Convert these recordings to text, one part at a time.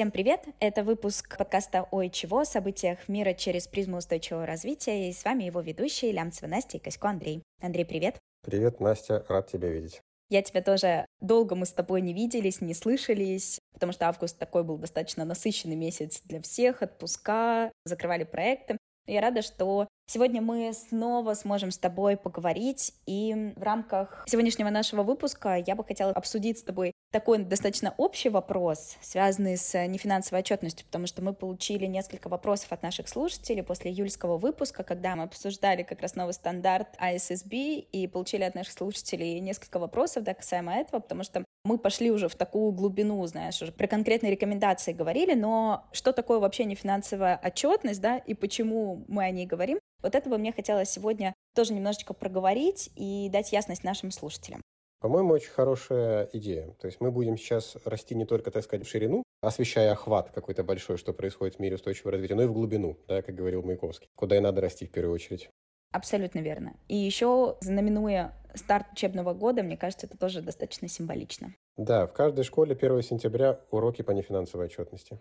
Всем привет! Это выпуск подкаста «Ой, чего?» о событиях мира через призму устойчивого развития. И с вами его ведущие Лямцева Настя и Косько Андрей. Андрей, привет! Привет, Настя, рад тебя видеть. Я тебя тоже долго мы с тобой не виделись, не слышались, потому что август такой был достаточно насыщенный месяц для всех, отпуска, закрывали проекты. Я рада, что сегодня мы снова сможем с тобой поговорить, и в рамках сегодняшнего нашего выпуска я бы хотела обсудить с тобой такой достаточно общий вопрос, связанный с нефинансовой отчетностью, потому что мы получили несколько вопросов от наших слушателей после июльского выпуска, когда мы обсуждали как раз новый стандарт ISSB и получили от наших слушателей несколько вопросов да, касаемо этого, потому что мы пошли уже в такую глубину, знаешь, уже про конкретные рекомендации говорили, но что такое вообще нефинансовая отчетность, да, и почему мы о ней говорим, вот это бы мне хотелось сегодня тоже немножечко проговорить и дать ясность нашим слушателям. По-моему, очень хорошая идея. То есть мы будем сейчас расти не только, так сказать, в ширину, освещая охват какой-то большой, что происходит в мире устойчивого развития, но и в глубину, да, как говорил Маяковский, куда и надо расти в первую очередь. Абсолютно верно. И еще, знаменуя старт учебного года, мне кажется, это тоже достаточно символично. Да, в каждой школе 1 сентября уроки по нефинансовой отчетности.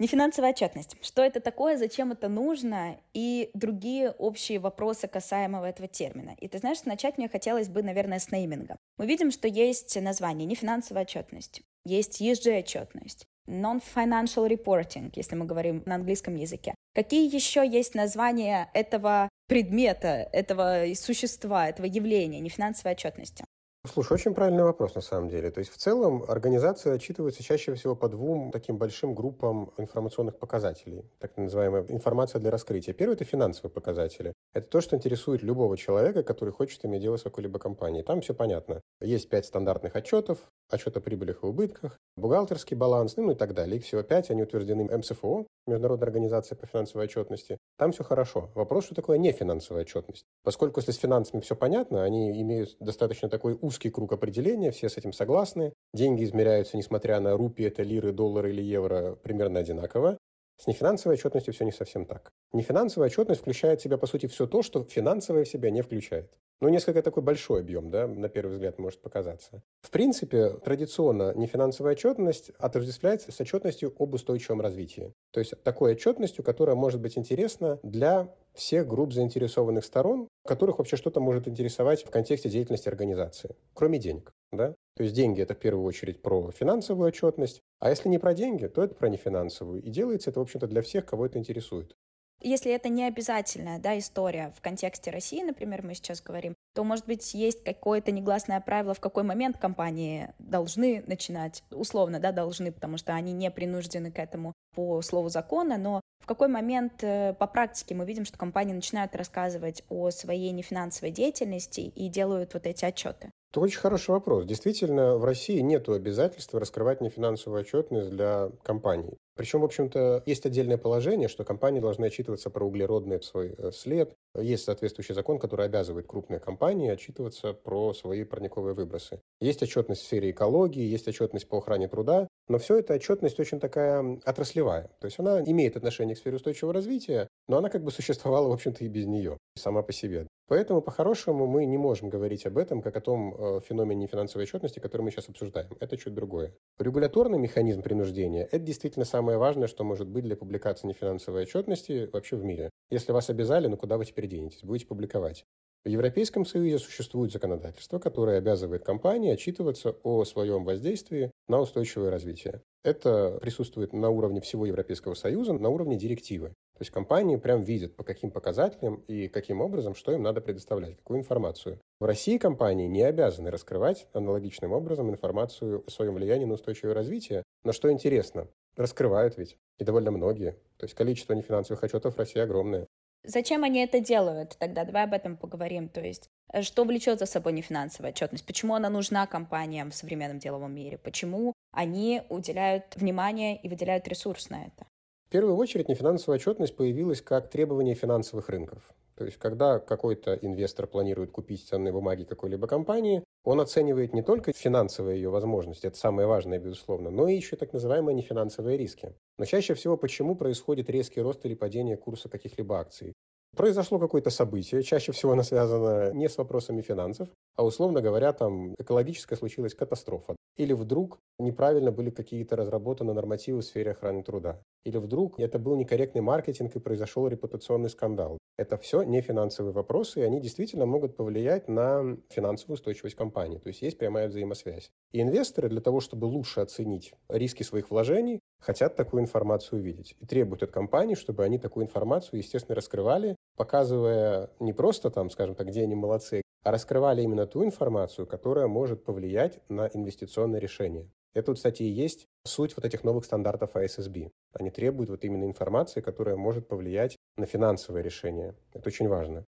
Нефинансовая отчетность. Что это такое, зачем это нужно и другие общие вопросы касаемого этого термина. И ты знаешь, начать мне хотелось бы, наверное, с нейминга. Мы видим, что есть название нефинансовая отчетность, есть ESG-отчетность, non-financial reporting, если мы говорим на английском языке. Какие еще есть названия этого предмета, этого существа, этого явления нефинансовой отчетности? Слушай, очень правильный вопрос на самом деле. То есть в целом организация отчитывается чаще всего по двум таким большим группам информационных показателей, так называемая информация для раскрытия. Первый – это финансовые показатели. Это то, что интересует любого человека, который хочет иметь дело с какой-либо компанией. Там все понятно. Есть пять стандартных отчетов, отчет о прибылях и убытках, бухгалтерский баланс, ну и так далее. Их всего пять, они утверждены МСФО, Международная организация по финансовой отчетности. Там все хорошо. Вопрос, что такое нефинансовая отчетность. Поскольку если с финансами все понятно, они имеют достаточно такой узкий круг определения, все с этим согласны. Деньги измеряются, несмотря на рупии, это лиры, доллары или евро, примерно одинаково. С нефинансовой отчетностью все не совсем так. Нефинансовая отчетность включает в себя, по сути, все то, что финансовая в себя не включает. Ну, несколько такой большой объем, да, на первый взгляд может показаться. В принципе, традиционно нефинансовая отчетность отождествляется с отчетностью об устойчивом развитии. То есть такой отчетностью, которая может быть интересна для всех групп заинтересованных сторон, которых вообще что-то может интересовать в контексте деятельности организации, кроме денег. Да? То есть деньги – это в первую очередь про финансовую отчетность, а если не про деньги, то это про нефинансовую. И делается это, в общем-то, для всех, кого это интересует. Если это не обязательная да, история в контексте России, например, мы сейчас говорим, то, может быть, есть какое-то негласное правило, в какой момент компании должны начинать, условно, да, должны, потому что они не принуждены к этому по слову закона, но в какой момент э, по практике мы видим, что компании начинают рассказывать о своей нефинансовой деятельности и делают вот эти отчеты? Это очень хороший вопрос. Действительно, в России нет обязательства раскрывать нефинансовую отчетность для компаний. Причем, в общем-то, есть отдельное положение, что компании должны отчитываться про углеродный свой э, след. Есть соответствующий закон, который обязывает крупные компании отчитываться про свои парниковые выбросы. Есть отчетность в сфере экологии, есть отчетность по охране труда, но все это отчетность очень такая отраслевая. То есть она имеет отношение к сфере устойчивого развития, но она как бы существовала, в общем-то, и без нее, сама по себе. Поэтому, по-хорошему, мы не можем говорить об этом как о том э, феномене финансовой отчетности, который мы сейчас обсуждаем. Это чуть другое. Регуляторный механизм принуждения – это действительно самое важное, что может быть для публикации нефинансовой отчетности вообще в мире. Если вас обязали, ну куда вы теперь денетесь? Будете публиковать. В Европейском Союзе существует законодательство, которое обязывает компании отчитываться о своем воздействии на устойчивое развитие. Это присутствует на уровне всего Европейского Союза, на уровне директивы. То есть компании прям видят, по каким показателям и каким образом, что им надо предоставлять, какую информацию. В России компании не обязаны раскрывать аналогичным образом информацию о своем влиянии на устойчивое развитие. Но что интересно, раскрывают ведь, и довольно многие. То есть количество нефинансовых отчетов в России огромное. Зачем они это делают тогда? Давай об этом поговорим. То есть, э, что влечет за собой нефинансовая отчетность? Почему она нужна компаниям в современном деловом мире? Почему они уделяют внимание и выделяют ресурс на это? В первую очередь нефинансовая отчетность появилась как требование финансовых рынков. То есть, когда какой-то инвестор планирует купить ценные бумаги какой-либо компании, он оценивает не только финансовые ее возможности, это самое важное, безусловно, но и еще так называемые нефинансовые риски. Но чаще всего почему происходит резкий рост или падение курса каких-либо акций? Произошло какое-то событие, чаще всего оно связано не с вопросами финансов, а условно говоря, там экологическая случилась катастрофа. Или вдруг неправильно были какие-то разработаны нормативы в сфере охраны труда. Или вдруг это был некорректный маркетинг и произошел репутационный скандал. Это все не финансовые вопросы, и они действительно могут повлиять на финансовую устойчивость компании. То есть есть прямая взаимосвязь. И инвесторы для того, чтобы лучше оценить риски своих вложений, хотят такую информацию увидеть. И требуют от компаний, чтобы они такую информацию, естественно, раскрывали, показывая не просто там, скажем так, где они молодцы, а раскрывали именно ту информацию, которая может повлиять на инвестиционное решение. Это, кстати, и есть суть вот этих новых стандартов ISSB. Они требуют вот именно информации, которая может повлиять на финансовое решение. Это очень важно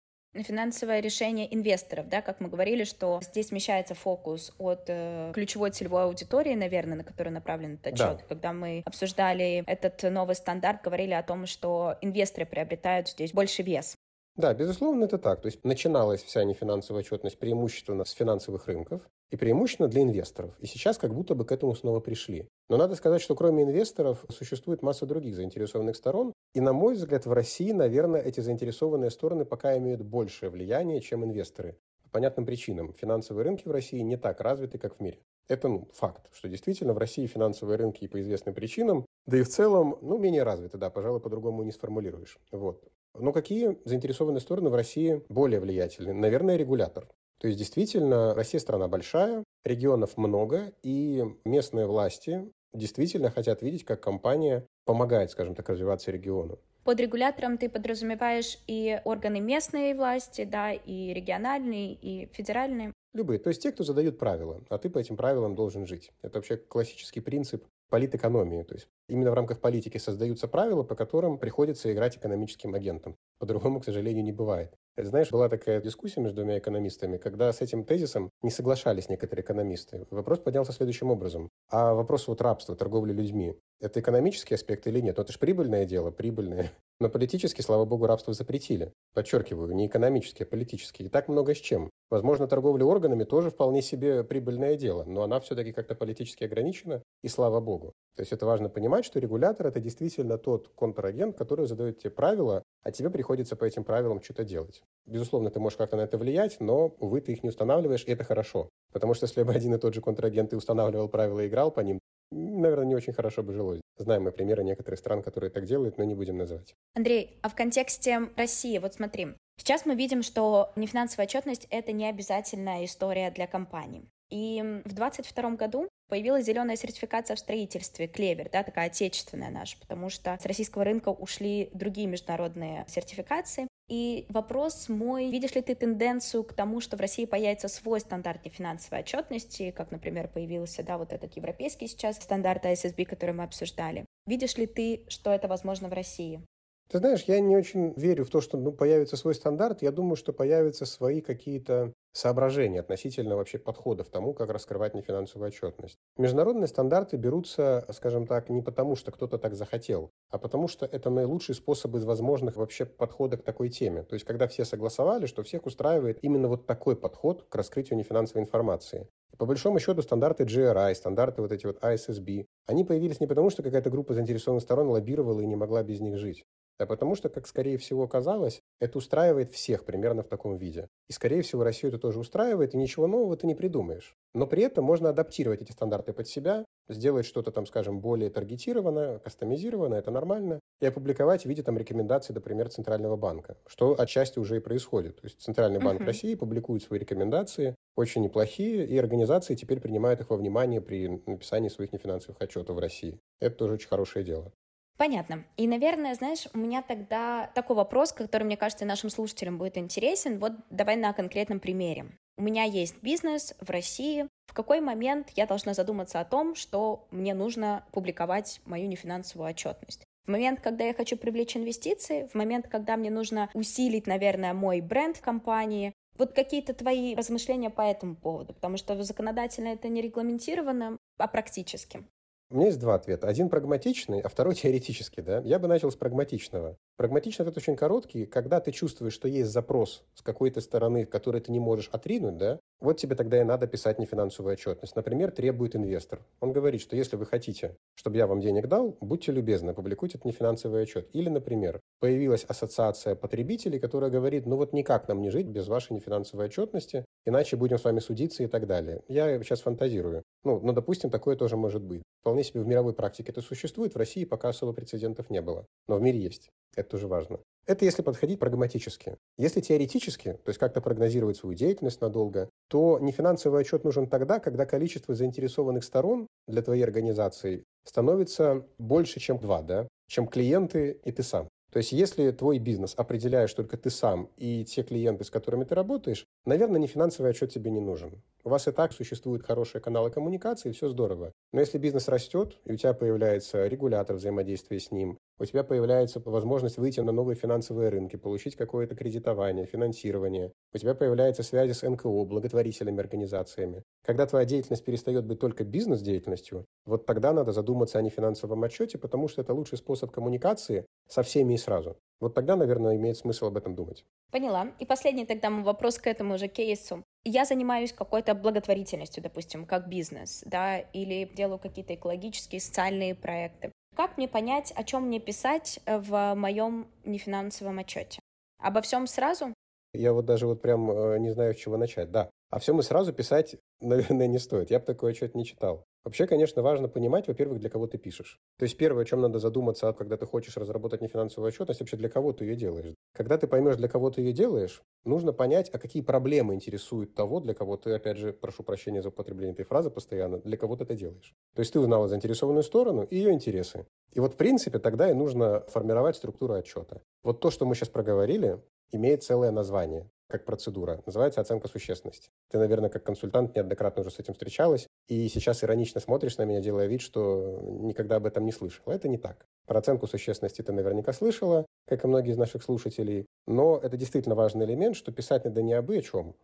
финансовое решение инвесторов, да, как мы говорили, что здесь смещается фокус от э, ключевой целевой аудитории, наверное, на которую направлен этот отчет. Да. Когда мы обсуждали этот новый стандарт, говорили о том, что инвесторы приобретают здесь больше вес. Да, безусловно, это так. То есть начиналась вся нефинансовая отчетность преимущественно с финансовых рынков и преимущественно для инвесторов. И сейчас как будто бы к этому снова пришли. Но надо сказать, что кроме инвесторов существует масса других заинтересованных сторон. И, на мой взгляд, в России, наверное, эти заинтересованные стороны пока имеют большее влияние, чем инвесторы. По понятным причинам. Финансовые рынки в России не так развиты, как в мире. Это ну, факт, что действительно в России финансовые рынки и по известным причинам, да и в целом, ну, менее развиты, да, пожалуй, по-другому не сформулируешь. Вот. Но какие заинтересованные стороны в России более влиятельны? Наверное, регулятор. То есть действительно Россия страна большая, регионов много, и местные власти действительно хотят видеть, как компания помогает, скажем так, развиваться региону. Под регулятором ты подразумеваешь и органы местной власти, да, и региональные, и федеральные? Любые. То есть те, кто задают правила, а ты по этим правилам должен жить. Это вообще классический принцип политэкономии. То есть именно в рамках политики создаются правила, по которым приходится играть экономическим агентом. По-другому, к сожалению, не бывает. Знаешь, была такая дискуссия между двумя экономистами, когда с этим тезисом не соглашались некоторые экономисты. Вопрос поднялся следующим образом. А вопрос вот рабства, торговли людьми, это экономический аспект или нет? Ну, это же прибыльное дело, прибыльное. Но политически, слава богу, рабство запретили. Подчеркиваю, не экономически, а политически. И так много с чем. Возможно, торговля органами тоже вполне себе прибыльное дело, но она все-таки как-то политически ограничена, и слава богу. То есть это важно понимать, что регулятор – это действительно тот контрагент, который задает тебе правила, а тебе приходится по этим правилам что-то делать. Безусловно, ты можешь как-то на это влиять, но, увы, ты их не устанавливаешь, и это хорошо. Потому что если бы один и тот же контрагент и устанавливал правила и играл по ним, наверное, не очень хорошо бы жилось. Знаем мы примеры некоторых стран, которые так делают, но не будем называть. Андрей, а в контексте России, вот смотри, сейчас мы видим, что нефинансовая отчетность — это не обязательная история для компаний. И в 2022 году появилась зеленая сертификация в строительстве, клевер, да, такая отечественная наша, потому что с российского рынка ушли другие международные сертификации. И вопрос мой, видишь ли ты тенденцию к тому, что в России появится свой стандарт финансовой отчетности, как, например, появился, да, вот этот европейский сейчас стандарт ISSB, который мы обсуждали. Видишь ли ты, что это возможно в России? Ты знаешь, я не очень верю в то, что ну, появится свой стандарт. Я думаю, что появятся свои какие-то соображения относительно вообще подхода к тому, как раскрывать нефинансовую отчетность. Международные стандарты берутся, скажем так, не потому, что кто-то так захотел, а потому что это наилучший способ из возможных вообще подхода к такой теме. То есть, когда все согласовали, что всех устраивает именно вот такой подход к раскрытию нефинансовой информации. По большому счету, стандарты GRI, стандарты вот эти вот ISSB, они появились не потому, что какая-то группа заинтересованных сторон лоббировала и не могла без них жить, а потому что, как скорее всего казалось, это устраивает всех примерно в таком виде. И, скорее всего, Россию это тоже устраивает, и ничего нового ты не придумаешь. Но при этом можно адаптировать эти стандарты под себя, сделать что-то там, скажем, более таргетированное, кастомизированное, это нормально, и опубликовать в виде там рекомендаций, например, Центрального банка, что отчасти уже и происходит. То есть Центральный банк uh-huh. России публикует свои рекомендации, очень неплохие, и организации теперь принимают их во внимание при написании своих нефинансовых отчетов в России. Это тоже очень хорошее дело. Понятно. И, наверное, знаешь, у меня тогда такой вопрос, который, мне кажется, нашим слушателям будет интересен. Вот давай на конкретном примере. У меня есть бизнес в России. В какой момент я должна задуматься о том, что мне нужно публиковать мою нефинансовую отчетность? В момент, когда я хочу привлечь инвестиции, в момент, когда мне нужно усилить, наверное, мой бренд компании, вот какие-то твои размышления по этому поводу, потому что законодательно это не регламентировано, а практически. У меня есть два ответа. Один прагматичный, а второй теоретический. Да? Я бы начал с прагматичного. Прагматичный ответ очень короткий. Когда ты чувствуешь, что есть запрос с какой-то стороны, который ты не можешь отринуть, да, Вот тебе тогда и надо писать нефинансовую отчетность. Например, требует инвестор. Он говорит, что если вы хотите, чтобы я вам денег дал, будьте любезны, опубликуйте этот нефинансовый отчет. Или, например, появилась ассоциация потребителей, которая говорит, ну вот никак нам не жить без вашей нефинансовой отчетности, иначе будем с вами судиться и так далее. Я сейчас фантазирую. Ну, ну, допустим, такое тоже может быть. Вполне себе в мировой практике это существует, в России пока особо прецедентов не было. Но в мире есть. Это тоже важно. Это если подходить прагматически. Если теоретически, то есть как-то прогнозировать свою деятельность надолго, то нефинансовый отчет нужен тогда, когда количество заинтересованных сторон для твоей организации становится больше, чем два, да? чем клиенты и ты сам. То есть если твой бизнес определяешь только ты сам и те клиенты, с которыми ты работаешь, наверное, не финансовый отчет тебе не нужен. У вас и так существуют хорошие каналы коммуникации, все здорово. Но если бизнес растет, и у тебя появляется регулятор взаимодействия с ним, у тебя появляется возможность выйти на новые финансовые рынки, получить какое-то кредитование, финансирование. У тебя появляются связи с НКО, благотворительными организациями. Когда твоя деятельность перестает быть только бизнес-деятельностью, вот тогда надо задуматься о нефинансовом отчете, потому что это лучший способ коммуникации со всеми и сразу. Вот тогда, наверное, имеет смысл об этом думать. Поняла. И последний тогда вопрос к этому же кейсу. Я занимаюсь какой-то благотворительностью, допустим, как бизнес, да, или делаю какие-то экологические, социальные проекты. Как мне понять, о чем мне писать э, в моем нефинансовом отчете? Обо всем сразу? Я вот даже вот прям э, не знаю, с чего начать. Да, а все мы сразу писать, наверное, не стоит. Я бы такой отчет не читал. Вообще, конечно, важно понимать, во-первых, для кого ты пишешь. То есть первое, о чем надо задуматься, когда ты хочешь разработать нефинансовую отчетность, вообще для кого ты ее делаешь. Когда ты поймешь, для кого ты ее делаешь, нужно понять, а какие проблемы интересуют того, для кого ты, опять же, прошу прощения за употребление этой фразы постоянно, для кого ты это делаешь. То есть ты узнала заинтересованную сторону и ее интересы. И вот, в принципе, тогда и нужно формировать структуру отчета. Вот то, что мы сейчас проговорили, имеет целое название как процедура. Называется оценка существенности. Ты, наверное, как консультант неоднократно уже с этим встречалась, и сейчас иронично смотришь на меня, делая вид, что никогда об этом не слышала. Это не так. Про оценку существенности ты наверняка слышала, как и многие из наших слушателей, но это действительно важный элемент, что писать надо не об о чем,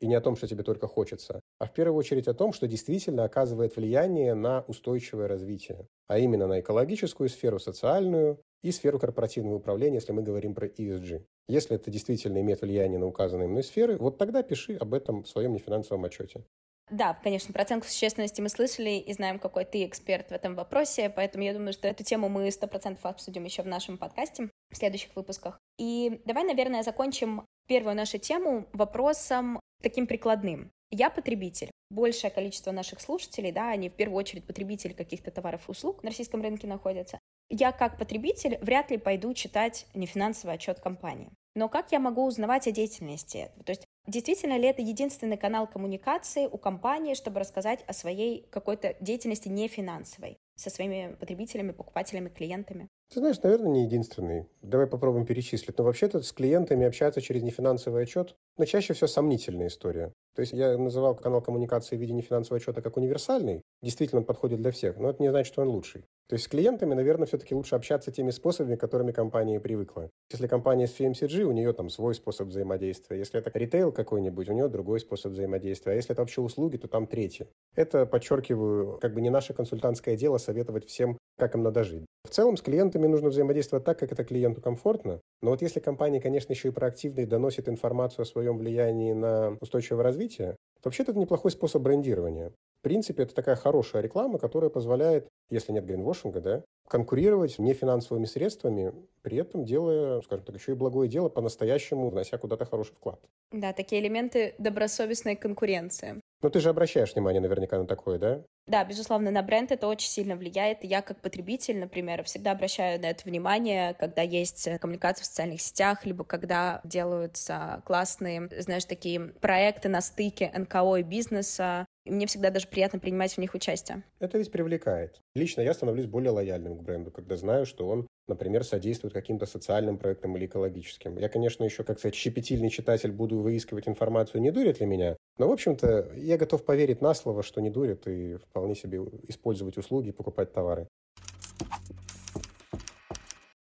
и не о том, что тебе только хочется, а в первую очередь о том, что действительно оказывает влияние на устойчивое развитие, а именно на экологическую сферу, социальную и сферу корпоративного управления, если мы говорим про ESG. Если это действительно имеет влияние на указанные мной сферы, вот тогда пиши об этом в своем нефинансовом отчете. Да, конечно, про оценку существенности мы слышали и знаем, какой ты эксперт в этом вопросе, поэтому я думаю, что эту тему мы сто процентов обсудим еще в нашем подкасте в следующих выпусках. И давай, наверное, закончим первую нашу тему вопросом таким прикладным. Я потребитель. Большее количество наших слушателей, да, они в первую очередь потребители каких-то товаров и услуг на российском рынке находятся. Я как потребитель вряд ли пойду читать нефинансовый отчет компании. Но как я могу узнавать о деятельности? То есть Действительно ли это единственный канал коммуникации у компании, чтобы рассказать о своей какой-то деятельности не финансовой со своими потребителями, покупателями, клиентами? Ты знаешь, наверное, не единственный. Давай попробуем перечислить. Но вообще-то с клиентами общаться через нефинансовый отчет, но чаще всего сомнительная история. То есть я называл канал коммуникации в виде нефинансового отчета как универсальный. Действительно, он подходит для всех, но это не значит, что он лучший. То есть с клиентами, наверное, все-таки лучше общаться теми способами, которыми компания привыкла. Если компания с FMCG, у нее там свой способ взаимодействия. Если это ритейл какой-нибудь, у нее другой способ взаимодействия. А если это вообще услуги, то там третий. Это, подчеркиваю, как бы не наше консультантское дело советовать всем, как им надо жить. В целом с клиентами нужно взаимодействовать так, как это клиенту комфортно. Но вот если компания, конечно, еще и проактивно доносит информацию о своем влиянии на устойчивое развитие, то вообще-то это неплохой способ брендирования. В принципе, это такая хорошая реклама, которая позволяет, если нет гринвошинга, да, конкурировать нефинансовыми средствами, при этом делая, скажем так, еще и благое дело по-настоящему, внося куда-то хороший вклад. Да, такие элементы добросовестной конкуренции. Ну, ты же обращаешь внимание наверняка на такое, да? Да, безусловно, на бренд это очень сильно влияет. Я как потребитель, например, всегда обращаю на это внимание, когда есть коммуникация в социальных сетях, либо когда делаются классные, знаешь, такие проекты на стыке НКО и бизнеса, мне всегда даже приятно принимать в них участие. Это ведь привлекает. Лично я становлюсь более лояльным к бренду, когда знаю, что он, например, содействует каким-то социальным проектам или экологическим. Я, конечно, еще, как сказать, щепетильный читатель буду выискивать информацию, не дурит ли меня. Но, в общем-то, я готов поверить на слово, что не дурит, и вполне себе использовать услуги покупать товары.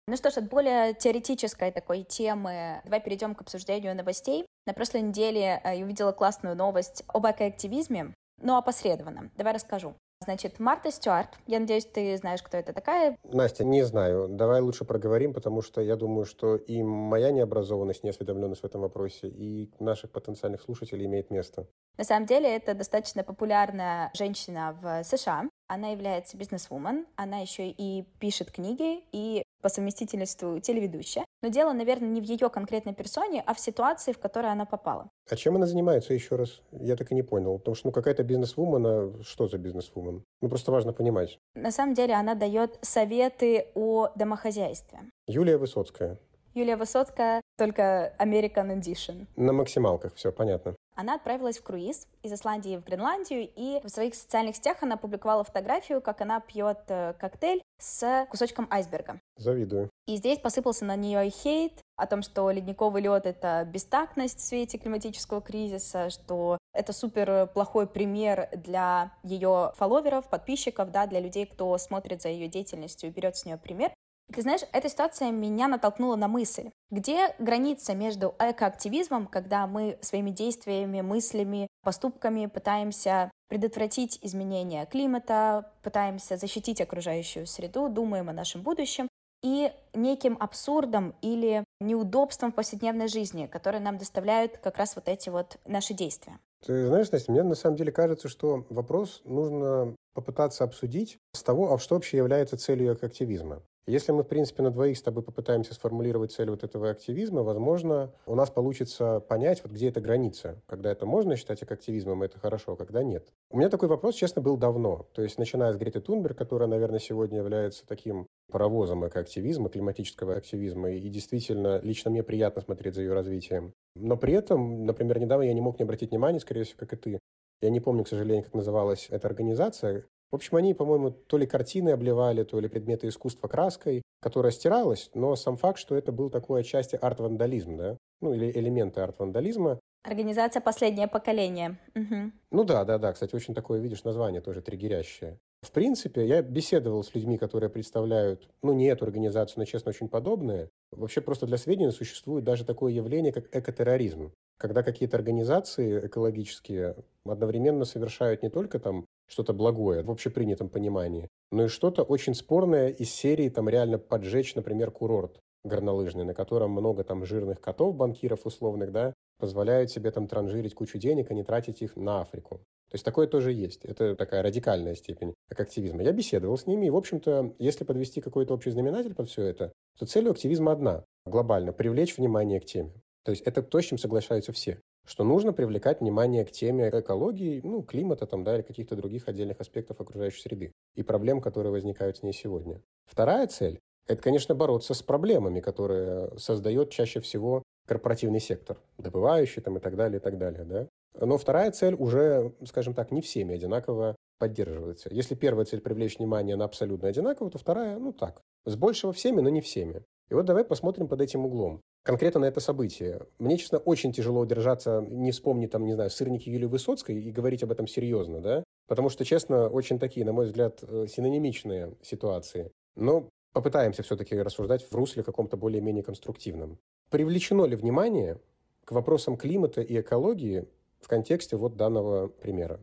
Ну что ж, от более теоретической такой темы давай перейдем к обсуждению новостей. На прошлой неделе э, я увидела классную новость об экоактивизме но опосредованно. Давай расскажу. Значит, Марта Стюарт. Я надеюсь, ты знаешь, кто это такая. Настя, не знаю. Давай лучше проговорим, потому что я думаю, что и моя необразованность, неосведомленность в этом вопросе, и наших потенциальных слушателей имеет место. На самом деле, это достаточно популярная женщина в США. Она является бизнесвумен, она еще и пишет книги, и по совместительству телеведущая. Но дело, наверное, не в ее конкретной персоне, а в ситуации, в которой она попала. А чем она занимается еще раз? Я так и не понял. Потому что, ну, какая-то бизнесвумен, а что за бизнесвумен? Ну, просто важно понимать. На самом деле, она дает советы о домохозяйстве. Юлия Высоцкая. Юлия Высоцкая, только American Edition. На максималках, все понятно. Она отправилась в круиз из Исландии в Гренландию, и в своих социальных сетях она опубликовала фотографию, как она пьет э, коктейль с кусочком айсберга. Завидую. И здесь посыпался на нее хейт о том, что ледниковый лед — это бестактность в свете климатического кризиса, что это супер плохой пример для ее фолловеров, подписчиков, да, для людей, кто смотрит за ее деятельностью и берет с нее пример. Ты знаешь, эта ситуация меня натолкнула на мысль, где граница между экоактивизмом, когда мы своими действиями, мыслями, поступками пытаемся предотвратить изменение климата, пытаемся защитить окружающую среду, думаем о нашем будущем, и неким абсурдом или неудобством в повседневной жизни, которые нам доставляют как раз вот эти вот наши действия. Ты знаешь, Настя, мне на самом деле кажется, что вопрос нужно попытаться обсудить с того, а что вообще является целью экоактивизма. Если мы, в принципе, на двоих с тобой попытаемся сформулировать цель вот этого активизма, возможно, у нас получится понять, вот где эта граница. Когда это можно считать активизмом, это хорошо, а когда нет. У меня такой вопрос, честно, был давно. То есть, начиная с Греты Тунберг, которая, наверное, сегодня является таким паровозом экоактивизма, климатического активизма, и действительно, лично мне приятно смотреть за ее развитием. Но при этом, например, недавно я не мог не обратить внимания, скорее всего, как и ты, я не помню, к сожалению, как называлась эта организация, в общем, они, по-моему, то ли картины обливали, то ли предметы искусства краской, которая стиралась, но сам факт, что это был такой отчасти арт-вандализм, да, ну или элементы арт-вандализма. Организация «Последнее поколение». Угу. Ну да, да, да, кстати, очень такое, видишь, название тоже триггерящее. В принципе, я беседовал с людьми, которые представляют, ну, не эту организацию, но, честно, очень подобные. Вообще, просто для сведения, существует даже такое явление, как экотерроризм. Когда какие-то организации экологические одновременно совершают не только там что-то благое в общепринятом понимании, но и что-то очень спорное из серии там реально поджечь, например, курорт горнолыжный, на котором много там жирных котов, банкиров условных, да, позволяют себе там транжирить кучу денег, а не тратить их на Африку. То есть такое тоже есть. Это такая радикальная степень активизма. Я беседовал с ними, и, в общем-то, если подвести какой-то общий знаменатель под все это, то цель активизма одна – глобально – привлечь внимание к теме. То есть это то, с чем соглашаются все что нужно привлекать внимание к теме экологии, ну, климата там, да, или каких-то других отдельных аспектов окружающей среды и проблем, которые возникают с ней сегодня. Вторая цель – это, конечно, бороться с проблемами, которые создает чаще всего корпоративный сектор, добывающий там и так далее, и так далее, да. Но вторая цель уже, скажем так, не всеми одинаково поддерживается. Если первая цель привлечь внимание на абсолютно одинаково, то вторая, ну так, с большего всеми, но не всеми. И вот давай посмотрим под этим углом конкретно на это событие. Мне, честно, очень тяжело удержаться, не вспомнить, там, не знаю, сырники Юлии Высоцкой и говорить об этом серьезно, да? Потому что, честно, очень такие, на мой взгляд, э, синонимичные ситуации. Но попытаемся все-таки рассуждать в русле каком-то более-менее конструктивном. Привлечено ли внимание к вопросам климата и экологии в контексте вот данного примера?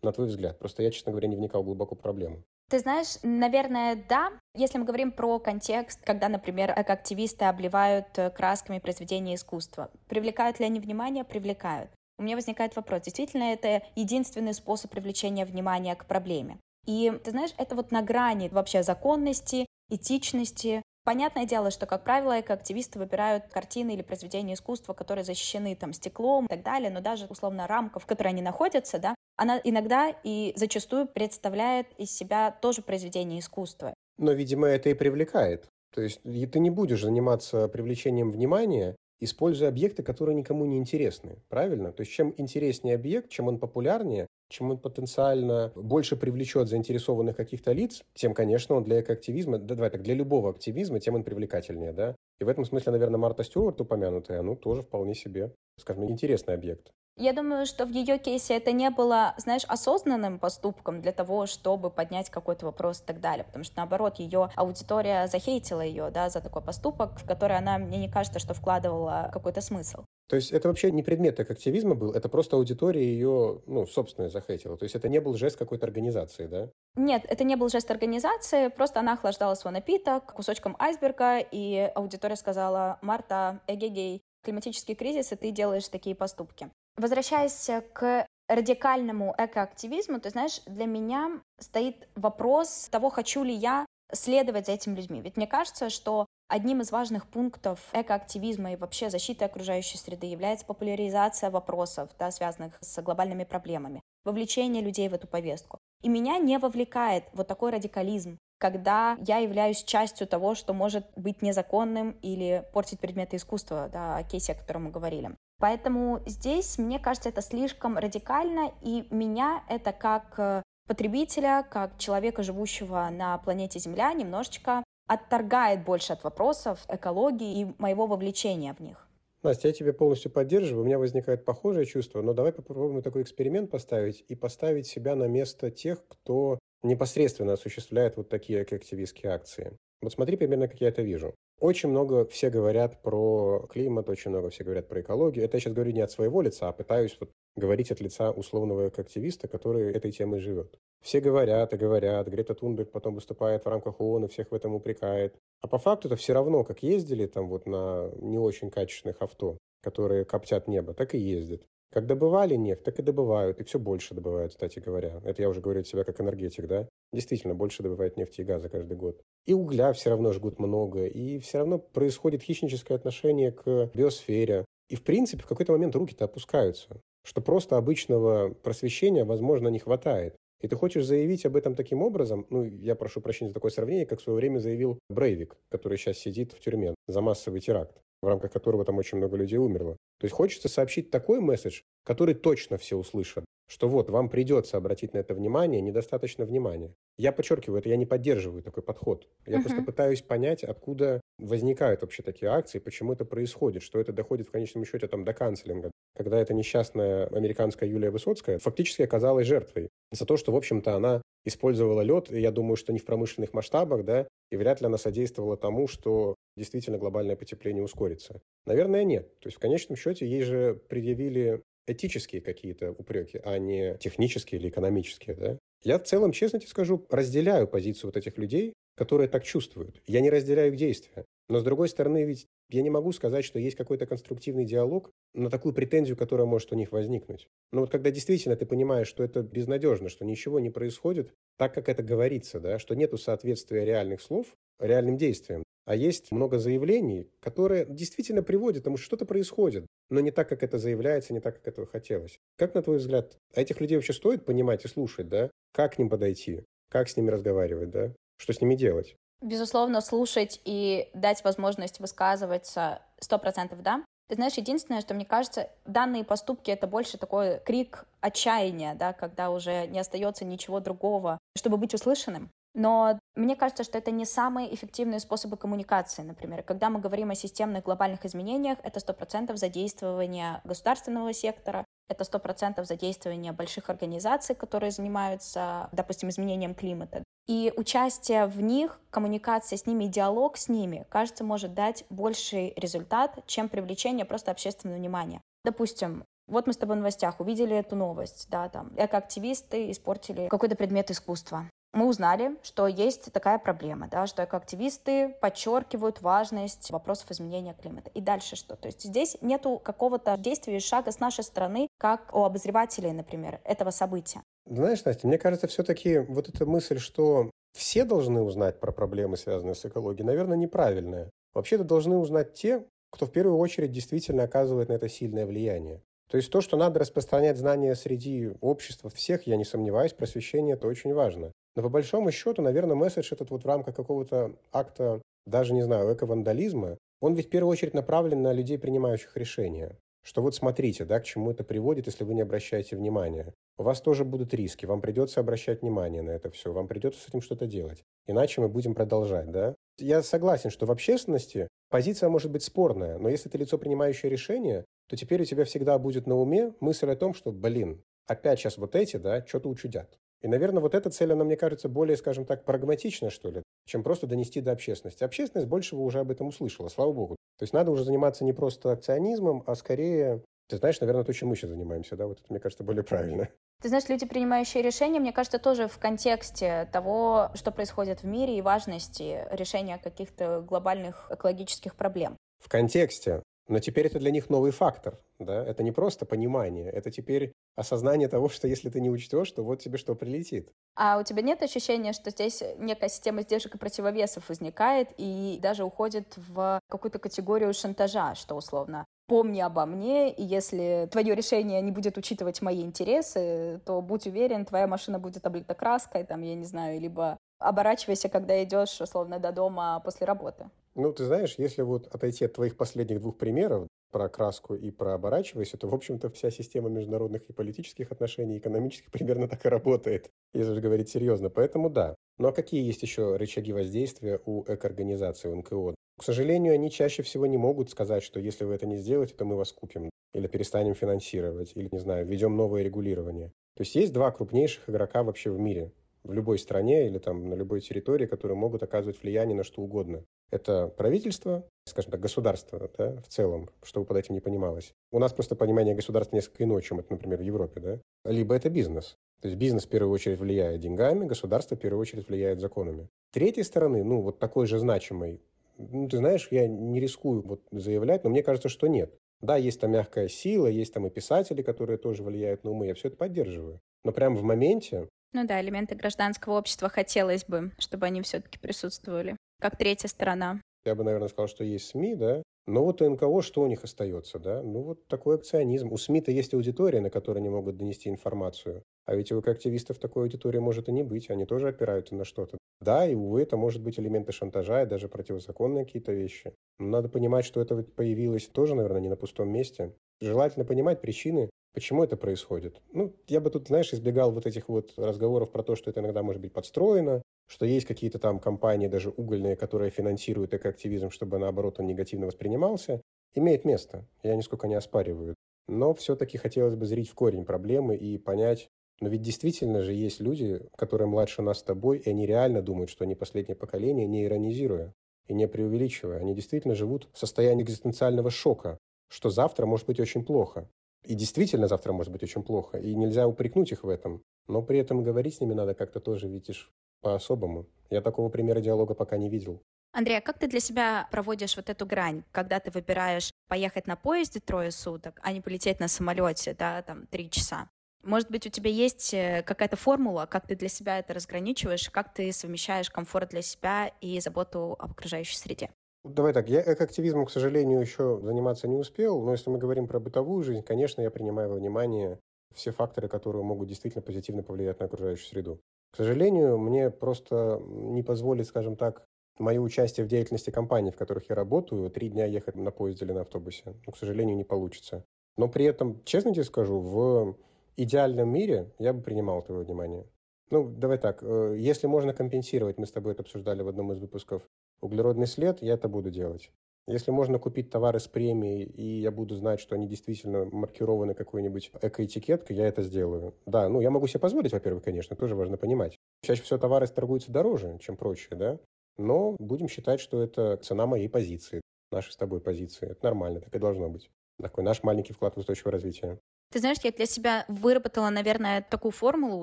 На твой взгляд? Просто я, честно говоря, не вникал глубоко в проблему. Ты знаешь, наверное, да. Если мы говорим про контекст, когда, например, активисты обливают э, красками произведения искусства, привлекают ли они внимание? Привлекают. У меня возникает вопрос, действительно это единственный способ привлечения внимания к проблеме? И ты знаешь, это вот на грани вообще законности, этичности, Понятное дело, что, как правило, экоактивисты выбирают картины или произведения искусства, которые защищены там стеклом и так далее, но даже, условно, рамка, в которой они находятся, да, она иногда и зачастую представляет из себя тоже произведение искусства. Но, видимо, это и привлекает. То есть ты не будешь заниматься привлечением внимания, используя объекты, которые никому не интересны. Правильно? То есть чем интереснее объект, чем он популярнее, чем он потенциально больше привлечет заинтересованных каких-то лиц, тем, конечно, он для экоактивизма, да, давай так, для любого активизма, тем он привлекательнее, да. И в этом смысле, наверное, Марта Стюарт упомянутая, ну, тоже вполне себе, скажем, интересный объект. Я думаю, что в ее кейсе это не было, знаешь, осознанным поступком для того, чтобы поднять какой-то вопрос и так далее, потому что, наоборот, ее аудитория захейтила ее, да, за такой поступок, в который она, мне не кажется, что вкладывала какой-то смысл. То есть это вообще не предмет так активизма был, это просто аудитория ее, ну, собственно, захейтила. То есть это не был жест какой-то организации, да? Нет, это не был жест организации, просто она охлаждала свой напиток кусочком айсберга, и аудитория сказала, Марта, эгегей, климатический кризис, и ты делаешь такие поступки. Возвращаясь к радикальному экоактивизму, ты знаешь, для меня стоит вопрос того, хочу ли я следовать за этими людьми. Ведь мне кажется, что одним из важных пунктов экоактивизма и вообще защиты окружающей среды является популяризация вопросов, да, связанных с глобальными проблемами, вовлечение людей в эту повестку. И меня не вовлекает вот такой радикализм, когда я являюсь частью того, что может быть незаконным или портить предметы искусства, да, о кейсе, о котором мы говорили. Поэтому здесь, мне кажется, это слишком радикально, и меня это как э, потребителя, как человека, живущего на планете Земля, немножечко отторгает больше от вопросов экологии и моего вовлечения в них. Настя, я тебя полностью поддерживаю. У меня возникает похожее чувство, но давай попробуем такой эксперимент поставить и поставить себя на место тех, кто непосредственно осуществляет вот такие активистские акции. Вот смотри примерно, как я это вижу. Очень много все говорят про климат, очень много все говорят про экологию. Это я сейчас говорю не от своего лица, а пытаюсь вот говорить от лица условного активиста, который этой темой живет. Все говорят и говорят, Грета Тунберг потом выступает в рамках ООН и всех в этом упрекает. А по факту это все равно, как ездили там вот на не очень качественных авто, которые коптят небо, так и ездят. Как добывали нефть, так и добывают, и все больше добывают, кстати говоря. Это я уже говорю от себя как энергетик, да? Действительно, больше добывают нефти и газа каждый год. И угля все равно жгут много, и все равно происходит хищническое отношение к биосфере. И, в принципе, в какой-то момент руки-то опускаются, что просто обычного просвещения, возможно, не хватает. И ты хочешь заявить об этом таким образом, ну, я прошу прощения за такое сравнение, как в свое время заявил Брейвик, который сейчас сидит в тюрьме за массовый теракт в рамках которого там очень много людей умерло. То есть хочется сообщить такой месседж, который точно все услышат, что вот, вам придется обратить на это внимание, недостаточно внимания. Я подчеркиваю, это я не поддерживаю такой подход. Я uh-huh. просто пытаюсь понять, откуда возникают вообще такие акции, почему это происходит, что это доходит в конечном счете там, до канцелинга, когда эта несчастная американская Юлия Высоцкая фактически оказалась жертвой за то, что, в общем-то, она использовала лед, я думаю, что не в промышленных масштабах, да, и вряд ли она содействовала тому, что действительно глобальное потепление ускорится. Наверное, нет. То есть в конечном счете ей же предъявили этические какие-то упреки, а не технические или экономические, да? Я в целом, честно тебе скажу, разделяю позицию вот этих людей, которые так чувствуют. Я не разделяю их действия. Но, с другой стороны, ведь я не могу сказать, что есть какой-то конструктивный диалог на такую претензию, которая может у них возникнуть. Но вот когда действительно ты понимаешь, что это безнадежно, что ничего не происходит так, как это говорится, да, что нету соответствия реальных слов реальным действиям, а есть много заявлений, которые действительно приводят к тому, что что-то происходит, но не так, как это заявляется, не так, как этого хотелось. Как, на твой взгляд, а этих людей вообще стоит понимать и слушать, да? Как к ним подойти? Как с ними разговаривать, да? Что с ними делать? Безусловно, слушать и дать возможность высказываться сто процентов, да. Ты знаешь, единственное, что мне кажется, данные поступки — это больше такой крик отчаяния, да, когда уже не остается ничего другого, чтобы быть услышанным. Но мне кажется, что это не самые эффективные способы коммуникации, например. Когда мы говорим о системных глобальных изменениях, это сто процентов задействование государственного сектора, это сто процентов задействование больших организаций, которые занимаются, допустим, изменением климата. И участие в них, коммуникация с ними, диалог с ними, кажется, может дать больший результат, чем привлечение просто общественного внимания. Допустим, вот мы с тобой в новостях увидели эту новость, да, там, экоактивисты испортили какой-то предмет искусства мы узнали, что есть такая проблема, да, что экоактивисты подчеркивают важность вопросов изменения климата. И дальше что? То есть здесь нету какого-то действия и шага с нашей стороны, как у обозревателей, например, этого события. Знаешь, Настя, мне кажется, все-таки вот эта мысль, что все должны узнать про проблемы, связанные с экологией, наверное, неправильная. Вообще-то должны узнать те, кто в первую очередь действительно оказывает на это сильное влияние. То есть то, что надо распространять знания среди общества всех, я не сомневаюсь, просвещение – это очень важно. Но по большому счету, наверное, месседж этот вот в рамках какого-то акта, даже не знаю, эко-вандализма, он ведь в первую очередь направлен на людей, принимающих решения. Что вот смотрите, да, к чему это приводит, если вы не обращаете внимания. У вас тоже будут риски, вам придется обращать внимание на это все, вам придется с этим что-то делать. Иначе мы будем продолжать, да? Я согласен, что в общественности позиция может быть спорная, но если ты лицо, принимающее решение, то теперь у тебя всегда будет на уме мысль о том, что, блин, опять сейчас вот эти, да, что-то учудят. И, наверное, вот эта цель, она, мне кажется, более, скажем так, прагматична, что ли, чем просто донести до общественности. Общественность большего уже об этом услышала, слава богу. То есть надо уже заниматься не просто акционизмом, а скорее ты знаешь, наверное, то, чем мы сейчас занимаемся, да, вот это, мне кажется, более правильно. Ты знаешь, люди, принимающие решения, мне кажется, тоже в контексте того, что происходит в мире и важности решения каких-то глобальных экологических проблем. В контексте. Но теперь это для них новый фактор, да, это не просто понимание, это теперь осознание того, что если ты не учтешь, то вот тебе что прилетит. А у тебя нет ощущения, что здесь некая система сдержек и противовесов возникает и даже уходит в какую-то категорию шантажа, что условно помни обо мне, и если твое решение не будет учитывать мои интересы, то будь уверен, твоя машина будет облита краской, там, я не знаю, либо оборачивайся, когда идешь, условно, до дома после работы. Ну, ты знаешь, если вот отойти от твоих последних двух примеров, про краску и про оборачивайся, то, в общем-то, вся система международных и политических отношений, экономических примерно так и работает, если говорить серьезно. Поэтому да. Ну а какие есть еще рычаги воздействия у экоорганизации, у НКО? К сожалению, они чаще всего не могут сказать, что если вы это не сделаете, то мы вас купим, или перестанем финансировать, или, не знаю, введем новое регулирование. То есть есть два крупнейших игрока вообще в мире в любой стране или там на любой территории, которые могут оказывать влияние на что угодно. Это правительство, скажем так, государство да, в целом, чтобы под этим не понималось. У нас просто понимание государства несколько иное, чем это, например, в Европе. Да? Либо это бизнес. То есть бизнес в первую очередь влияет деньгами, государство в первую очередь влияет законами. Третьей стороны, ну, вот такой же значимый, ну, ты знаешь, я не рискую вот заявлять, но мне кажется, что нет. Да, есть там мягкая сила, есть там и писатели, которые тоже влияют на умы, я все это поддерживаю. Но прямо в моменте ну да, элементы гражданского общества хотелось бы, чтобы они все-таки присутствовали, как третья сторона. Я бы, наверное, сказал, что есть СМИ, да, но вот у НКО что у них остается, да? Ну вот такой акционизм. У СМИ-то есть аудитория, на которой они могут донести информацию. А ведь у активистов такой аудитории может и не быть, они тоже опираются на что-то. Да, и, увы, это может быть элементы шантажа и даже противозаконные какие-то вещи. Но надо понимать, что это появилось тоже, наверное, не на пустом месте. Желательно понимать причины, Почему это происходит? Ну, я бы тут, знаешь, избегал вот этих вот разговоров про то, что это иногда может быть подстроено, что есть какие-то там компании, даже угольные, которые финансируют экоактивизм, чтобы, наоборот, он негативно воспринимался. Имеет место, я нисколько не оспариваю. Но все-таки хотелось бы зрить в корень проблемы и понять, но ведь действительно же есть люди, которые младше нас с тобой, и они реально думают, что они последнее поколение, не иронизируя и не преувеличивая. Они действительно живут в состоянии экзистенциального шока, что завтра может быть очень плохо. И действительно завтра может быть очень плохо, и нельзя упрекнуть их в этом. Но при этом говорить с ними надо как-то тоже, видишь, по-особому. Я такого примера диалога пока не видел. Андрей, а как ты для себя проводишь вот эту грань, когда ты выбираешь поехать на поезде трое суток, а не полететь на самолете, да, там, три часа? Может быть, у тебя есть э, какая-то формула, как ты для себя это разграничиваешь, как ты совмещаешь комфорт для себя и заботу об окружающей среде? Давай так, я экоактивизмом, к сожалению, еще заниматься не успел, но если мы говорим про бытовую жизнь, конечно, я принимаю во внимание все факторы, которые могут действительно позитивно повлиять на окружающую среду. К сожалению, мне просто не позволит, скажем так, мое участие в деятельности компаний, в которых я работаю, три дня ехать на поезде или на автобусе. Ну, к сожалению, не получится. Но при этом, честно тебе скажу, в идеальном мире я бы принимал твое внимание. Ну, давай так, э, если можно компенсировать, мы с тобой это обсуждали в одном из выпусков, углеродный след, я это буду делать. Если можно купить товары с премией, и я буду знать, что они действительно маркированы какой-нибудь экоэтикеткой, я это сделаю. Да, ну я могу себе позволить, во-первых, конечно, тоже важно понимать. Чаще всего товары торгуются дороже, чем прочие, да? Но будем считать, что это цена моей позиции, нашей с тобой позиции. Это нормально, так и должно быть. Такой наш маленький вклад в устойчивое развитие. Ты знаешь, я для себя выработала, наверное, такую формулу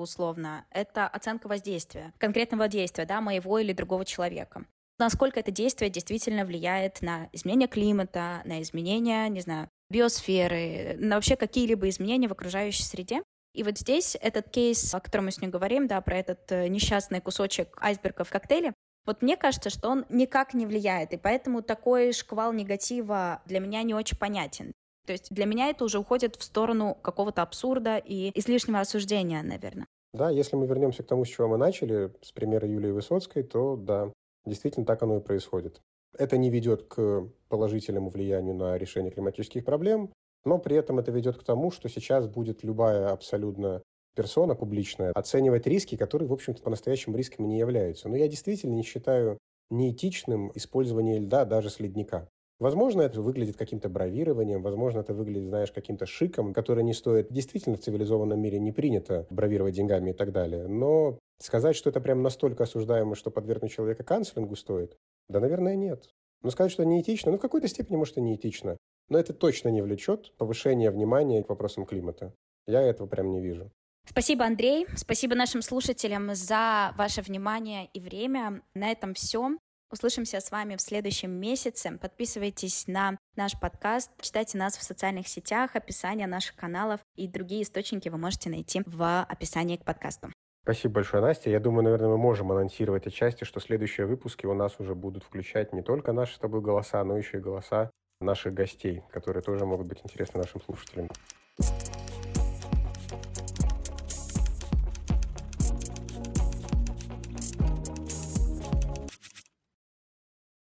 условно. Это оценка воздействия, конкретного действия, да, моего или другого человека насколько это действие действительно влияет на изменение климата, на изменение, не знаю, биосферы, на вообще какие-либо изменения в окружающей среде. И вот здесь этот кейс, о котором мы сегодня говорим, да, про этот э, несчастный кусочек айсберга в коктейле, вот мне кажется, что он никак не влияет, и поэтому такой шквал негатива для меня не очень понятен. То есть для меня это уже уходит в сторону какого-то абсурда и излишнего осуждения, наверное. Да, если мы вернемся к тому, с чего мы начали, с примера Юлии Высоцкой, то да, Действительно, так оно и происходит. Это не ведет к положительному влиянию на решение климатических проблем, но при этом это ведет к тому, что сейчас будет любая абсолютно персона публичная оценивать риски, которые, в общем-то, по-настоящему рисками не являются. Но я действительно не считаю неэтичным использование льда даже с ледника. Возможно, это выглядит каким-то бравированием, возможно, это выглядит, знаешь, каким-то шиком, который не стоит. Действительно, в цивилизованном мире не принято бравировать деньгами и так далее. Но сказать, что это прям настолько осуждаемо, что подвергнуть человека канцелингу стоит, да, наверное, нет. Но сказать, что неэтично, ну, в какой-то степени, может, и неэтично. Но это точно не влечет повышение внимания к вопросам климата. Я этого прям не вижу. Спасибо, Андрей. Спасибо нашим слушателям за ваше внимание и время. На этом все. Услышимся с вами в следующем месяце. Подписывайтесь на наш подкаст, читайте нас в социальных сетях, описание наших каналов и другие источники вы можете найти в описании к подкасту. Спасибо большое, Настя. Я думаю, наверное, мы можем анонсировать отчасти, что следующие выпуски у нас уже будут включать не только наши с тобой голоса, но еще и голоса наших гостей, которые тоже могут быть интересны нашим слушателям.